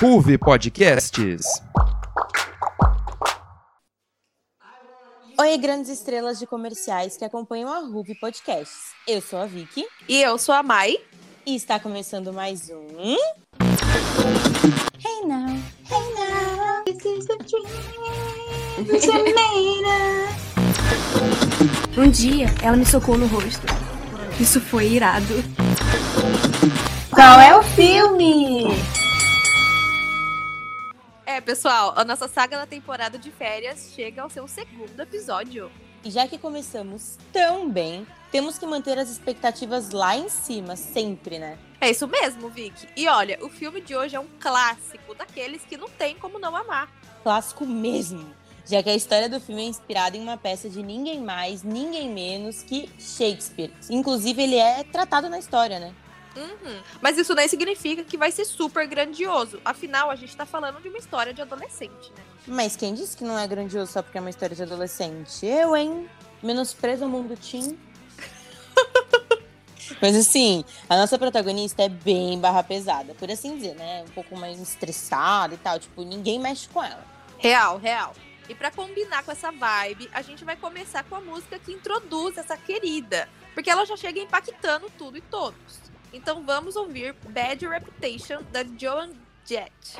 Ruve Podcasts. Oi, grandes estrelas de comerciais que acompanham a Ruve Podcasts. Eu sou a Vicky. E eu sou a Mai. E está começando mais um. Hey now, hey now, this is a dream. Um dia, ela me socou no rosto. Isso foi irado. Qual é o filme? É, pessoal, a nossa saga da temporada de férias chega ao seu segundo episódio. E já que começamos tão bem, temos que manter as expectativas lá em cima, sempre, né? É isso mesmo, Vicky. E olha, o filme de hoje é um clássico daqueles que não tem como não amar. Clássico mesmo. Já que a história do filme é inspirada em uma peça de ninguém mais, ninguém menos que Shakespeare. Inclusive, ele é tratado na história, né? Uhum. Mas isso nem significa que vai ser super grandioso. Afinal, a gente tá falando de uma história de adolescente, né? Mas quem disse que não é grandioso só porque é uma história de adolescente? Eu, hein? Menosprezo o mundo teen. Mas assim, a nossa protagonista é bem barra pesada, por assim dizer, né? Um pouco mais estressada e tal. Tipo, ninguém mexe com ela. Real, real. E para combinar com essa vibe, a gente vai começar com a música que introduz essa querida. Porque ela já chega impactando tudo e todos. Então vamos ouvir Bad Reputation da Joan Jett.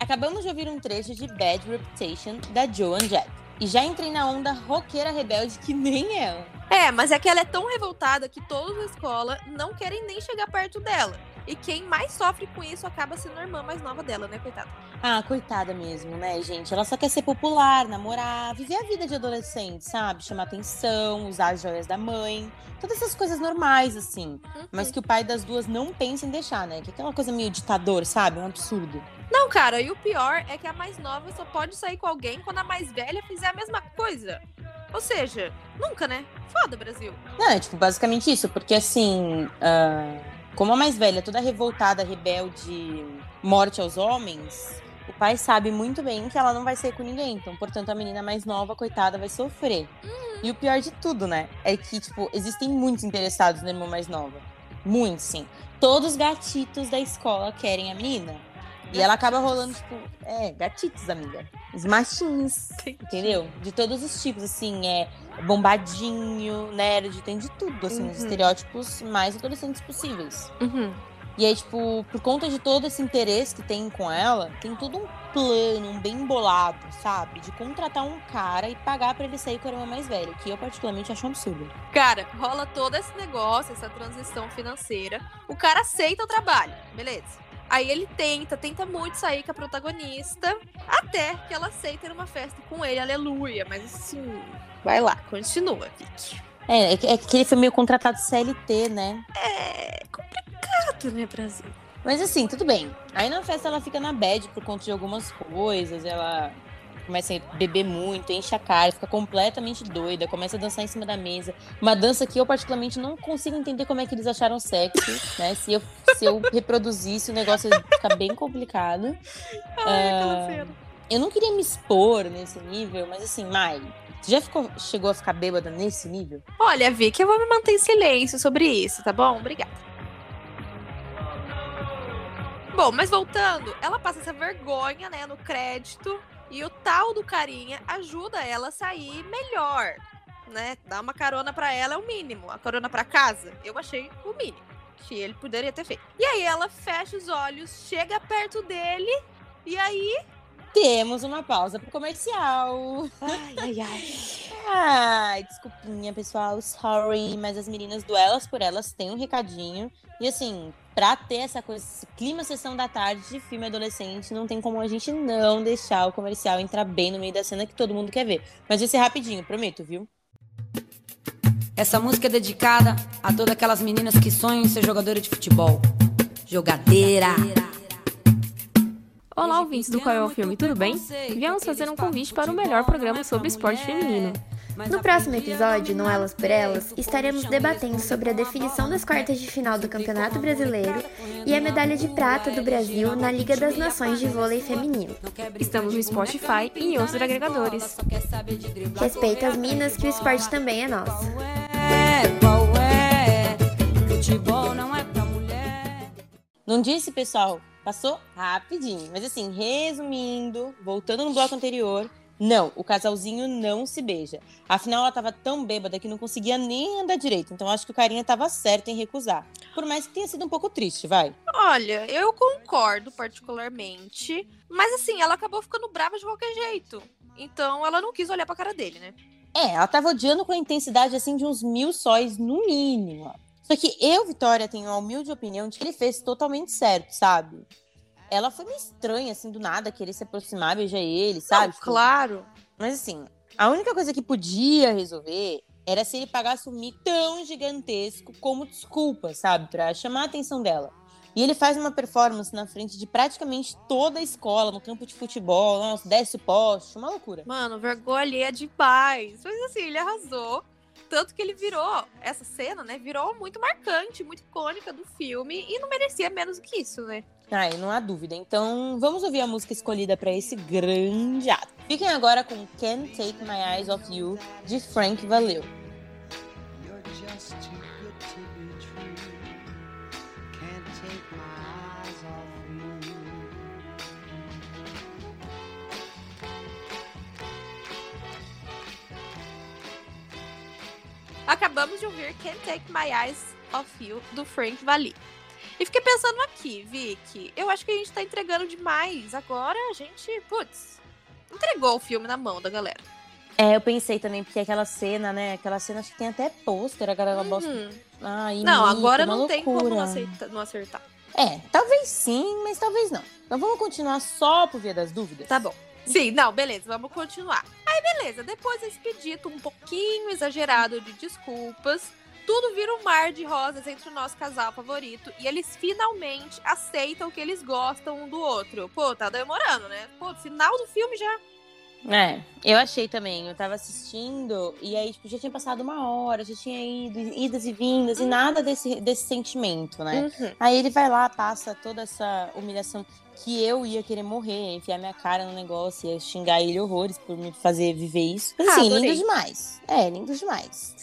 Acabamos de ouvir um trecho de Bad Reputation da Joan Jett. E já entrei na onda roqueira rebelde que nem ela. É, mas é que ela é tão revoltada que todos da escola não querem nem chegar perto dela. E quem mais sofre com isso acaba sendo a irmã mais nova dela, né, coitada? Ah, coitada mesmo, né, gente? Ela só quer ser popular, namorar, viver a vida de adolescente, sabe? Chamar atenção, usar as joias da mãe. Todas essas coisas normais, assim. Uhum. Mas que o pai das duas não pensa em deixar, né? Que é aquela coisa meio ditador, sabe? Um absurdo. Não, cara, e o pior é que a mais nova só pode sair com alguém quando a mais velha fizer a mesma coisa. Ou seja, nunca, né? Foda, Brasil. Não, é tipo, basicamente isso, porque assim. ah, como a mais velha, toda revoltada, rebelde, morte aos homens, o pai sabe muito bem que ela não vai sair com ninguém. Então, portanto, a menina mais nova, coitada, vai sofrer. E o pior de tudo, né? É que, tipo, existem muitos interessados na irmã mais nova. Muitos, sim. Todos os gatitos da escola querem a menina. E ela acaba rolando, tipo, é, gatitos, amiga. Os machinhos, entendeu? De todos os tipos, assim, é bombadinho, nerd, tem de tudo, assim, os Uhum. estereótipos mais adolescentes possíveis. Uhum. E aí, tipo, por conta de todo esse interesse que tem com ela, tem todo um plano, um bem bolado, sabe? De contratar um cara e pagar pra ele sair com a irmã mais velha, que eu particularmente acho um absurdo. Cara, rola todo esse negócio, essa transição financeira. O cara aceita o trabalho, beleza. Aí ele tenta, tenta muito sair com a protagonista, até que ela aceita ir numa festa com ele, aleluia. Mas assim, vai lá, continua, Vicky. É, é que, é que ele foi meio contratado CLT, né? É complicado, né, Brasil? Mas assim, tudo bem. Aí na festa ela fica na bad por conta de algumas coisas, ela começa a beber muito, enche a cara, fica completamente doida, começa a dançar em cima da mesa. Uma dança que eu particularmente não consigo entender como é que eles acharam sexy, né? Se eu, se eu reproduzisse, o negócio ia ficar bem complicado. Ai, cena. Eu não queria me expor nesse nível, mas assim, Mai, você já ficou, chegou a ficar bêbada nesse nível? Olha, Vicky, eu vou me manter em silêncio sobre isso, tá bom? Obrigada. Bom, mas voltando, ela passa essa vergonha, né, no crédito, e o tal do carinha ajuda ela a sair melhor, né? Dar uma carona pra ela é o mínimo. A carona pra casa, eu achei o mínimo que ele poderia ter feito. E aí ela fecha os olhos, chega perto dele, e aí. Temos uma pausa pro comercial. Ai, ai, ai. Ai, desculpinha, pessoal. Sorry, mas as meninas do Elas por Elas têm um recadinho. E assim, pra ter essa coisa, esse clima sessão da tarde de filme adolescente, não tem como a gente não deixar o comercial entrar bem no meio da cena que todo mundo quer ver. Mas vai ser rapidinho, prometo, viu? Essa música é dedicada a todas aquelas meninas que sonham em ser jogadora de futebol. Jogadeira. Olá, ouvintes do Qual é o Filme, tudo bem? Viemos fazer um convite para o melhor programa sobre esporte feminino. No próximo episódio, no Elas por Elas, estaremos debatendo sobre a definição das quartas de final do Campeonato Brasileiro e a medalha de prata do Brasil na Liga das Nações de Vôlei Feminino. Estamos no Spotify e em outros agregadores. Respeita as minas que o esporte também é nosso. Qual é? Futebol não é pra mulher. Não disse, pessoal? Passou rapidinho. Mas assim, resumindo, voltando no bloco anterior, não, o casalzinho não se beija. Afinal, ela tava tão bêbada que não conseguia nem andar direito. Então, acho que o carinha tava certo em recusar. Por mais que tenha sido um pouco triste, vai. Olha, eu concordo particularmente, mas assim, ela acabou ficando brava de qualquer jeito. Então ela não quis olhar pra cara dele, né? É, ela tava odiando com a intensidade assim de uns mil sóis no mínimo. Só que eu, Vitória, tenho a humilde opinião de que ele fez totalmente certo, sabe? Ela foi meio estranha, assim, do nada, querer se aproximar, beijar ele, sabe? Não, Tipo, claro. Mas assim, a única coisa que podia resolver era se ele pagasse um mico tão gigantesco como desculpa, sabe? Pra chamar a atenção dela. E ele faz uma performance na frente de praticamente toda a escola, no campo de futebol, nossa, desce o poste, uma loucura. Mano, vergonha alheia demais. Mas assim, ele arrasou. Tanto que ele virou, essa cena, né? Virou muito marcante, muito icônica do filme. E não merecia menos do que isso, né? Ai, não há dúvida. Então, vamos ouvir a música escolhida para esse grande ato. Fiquem agora com Can't Take My Eyes Off You, de Frank Valeu. Acabamos de ouvir Can't Take My Eyes Off You, do Frank Valli. E fiquei pensando aqui, Vicky, eu acho que a gente tá entregando demais. Agora a gente, putz, entregou o filme na mão da galera. É, eu pensei também, porque aquela cena, né? Aquela cena acho que tem até pôster, a galera. Uhum. Ah, Não, imita, agora não tem como loucura. não acertar, não acertar. É, talvez sim, mas talvez não. Então vamos continuar só por via das dúvidas? Tá bom. Sim, não, beleza, vamos continuar. Aí, beleza, depois desse pedido um pouquinho exagerado de desculpas, tudo vira um mar de rosas entre o nosso casal favorito e eles finalmente aceitam que eles gostam um do outro. Pô, tá demorando, né? Pô, final do filme já. É, eu achei também. Eu tava assistindo e aí, tipo, já tinha passado uma hora, já tinha ido, idas e vindas, e nada desse, desse sentimento, né? Uhum. Aí ele vai lá, passa toda essa humilhação que eu ia querer morrer, enfiar minha cara no negócio, ia xingar ele horrores por me fazer viver isso. Ah, assim, adorei. lindo demais. É, lindo demais.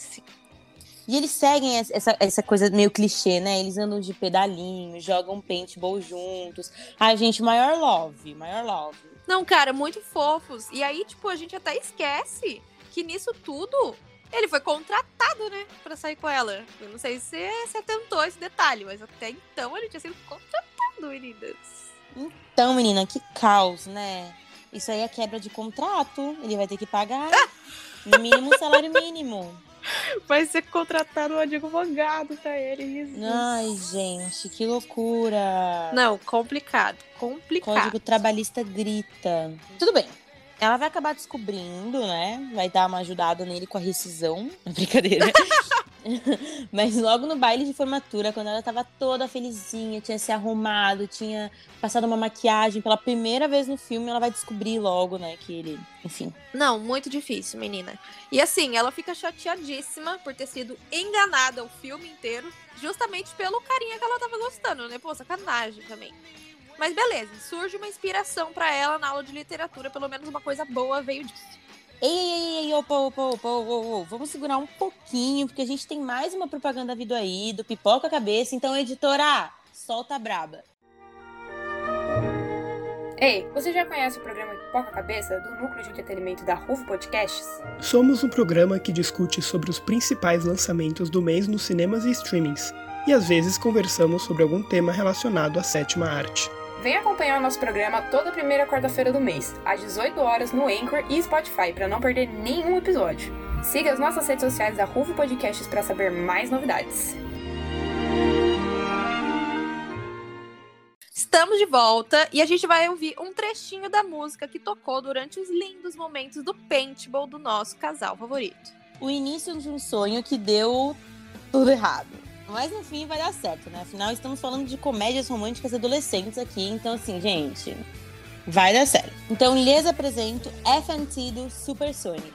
E eles seguem es- essa, essa coisa meio clichê, né? Eles andam de pedalinho, jogam paintball juntos. Ai, gente, maior love, maior love. Não, cara, muito fofos. E aí, tipo, a gente até esquece que nisso tudo ele foi contratado, né? Pra sair com ela. Eu não sei se você atentou esse detalhe, mas até então ele tinha sido contratado, meninas. Então, menina, que caos, né? Isso aí é quebra de contrato. Ele vai ter que pagar no mínimo salário mínimo. Vai ser contratado um advogado pra ele. Ai, gente, que loucura. Não, complicado. Complicado. Código trabalhista grita. Tudo bem. Ela vai acabar descobrindo, né? Vai dar uma ajudada nele com a rescisão. Brincadeira. Mas logo no baile de formatura, quando ela tava toda felizinha, tinha se arrumado, tinha passado uma maquiagem pela primeira vez no filme, ela vai descobrir logo, né, que ele, enfim. Não, muito difícil, menina. E assim, ela fica chateadíssima por ter sido enganada o filme inteiro, justamente pelo carinha que ela tava gostando, né? Pô, sacanagem também. Mas beleza, surge uma inspiração pra ela na aula de literatura, pelo menos uma coisa boa veio disso. Ei, ei, ei, ei, opa, opa, opa, opa, opa, vamos segurar um pouquinho, porque a gente tem mais uma propaganda vindo aí, do Pipoca Cabeça. Então, editora, solta a braba. Ei, você já conhece o programa Pipoca Cabeça do Núcleo de Entretenimento da Rufo Podcasts? Somos um programa que discute sobre os principais lançamentos do mês nos cinemas e streamings, e às vezes conversamos sobre algum tema relacionado à sétima arte. Vem acompanhar o nosso programa toda primeira quarta-feira do mês, às 18 horas no Anchor e Spotify, para não perder nenhum episódio. Siga as nossas redes sociais da Rufo Podcasts para saber mais novidades. Estamos de volta e a gente vai ouvir um trechinho da música que tocou durante os lindos momentos do paintball do nosso casal favorito. O início de um sonho que deu tudo errado. Mas no fim vai dar certo, né? Afinal, estamos falando de comédias românticas adolescentes aqui, então assim, gente, vai dar certo. Então lhes apresento FNT do Super Sonic.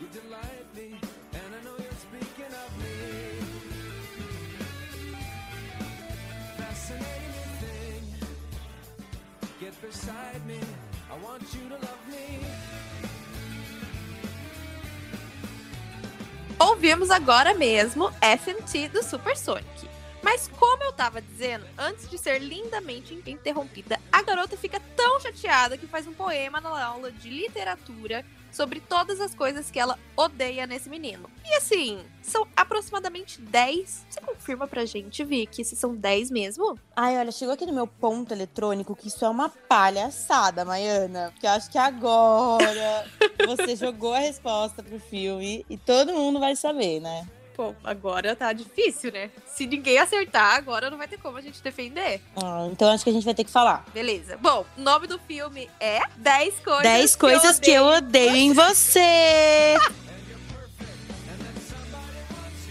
beside me. I want you to love me. Ouvimos agora mesmo FMT do Supersonic. Mas como eu tava dizendo, antes de ser lindamente interrompida, a garota fica tão chateada que faz um poema na aula de literatura sobre todas as coisas que ela odeia nesse menino. E assim, são aproximadamente 10. Você confirma pra gente, Vicky, se são 10 mesmo? Ai, olha, chegou aqui no meu ponto eletrônico que isso é uma palhaçada, Maiana. Porque eu acho que agora você jogou a resposta pro filme e todo mundo vai saber, né? Pô, agora tá difícil, né? Se ninguém acertar, agora não vai ter como a gente defender. Ah, então acho que a gente vai ter que falar. Beleza. Bom, o nome do filme é 10 coisas 10 coisas que eu odeio em você.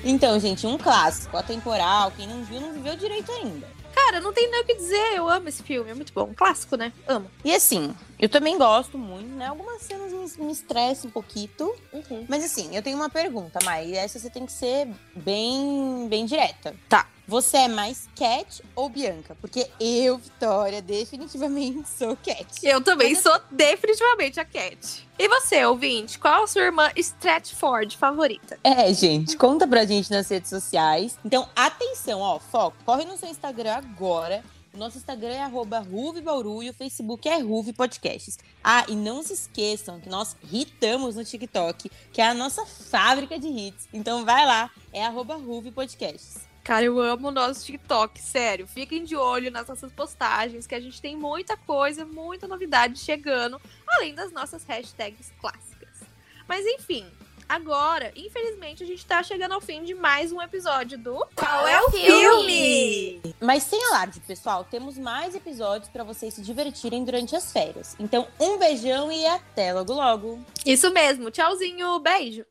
Então, gente, um clássico, atemporal. Quem não viu, não viveu direito ainda. Cara, não tem nem o que dizer. Eu amo esse filme. É muito bom. Clássico, né? Amo. E assim, eu também gosto muito, né? Algumas cenas me, me estressam um pouquinho. Uhum. Mas assim, eu tenho uma pergunta, Mai. E essa você tem que ser bem, bem direta. Tá. Você é mais Cat ou Bianca? Porque eu, Vitória, definitivamente sou Cat. Eu também Mas sou definitivamente a Cat. E você, ouvinte, qual a sua irmã Stratford favorita? É, gente, conta pra gente nas redes sociais. Então, atenção, ó, foco. Corre no seu Instagram agora. O nosso Instagram é arroba Bauru e o Facebook é Ruve Podcasts. Ah, e não se esqueçam que nós hitamos no TikTok, que é a nossa fábrica de hits. Então vai lá, é arroba Ruve Podcasts. Cara, eu amo o nosso TikTok, sério. Fiquem de olho nas nossas postagens, que a gente tem muita coisa, muita novidade chegando, além das nossas hashtags clássicas. Mas enfim, agora, infelizmente, a gente tá chegando ao fim de mais um episódio do Qual é o filme? Mas sem alarde, pessoal, temos mais episódios pra vocês se divertirem durante as férias. Então, um beijão e até logo logo. Isso mesmo, tchauzinho, beijo!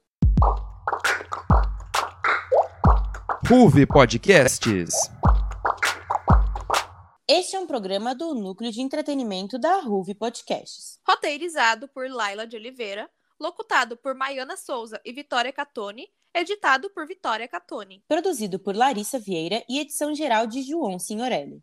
Ruve Podcasts. Este é um programa do Núcleo de Entretenimento da Ruve Podcasts. Roteirizado por Laila de Oliveira, locutado por Maiana Souza e Vitória Catone, editado por Vitória Catone. Produzido por Larissa Vieira e edição geral de João Signorelli.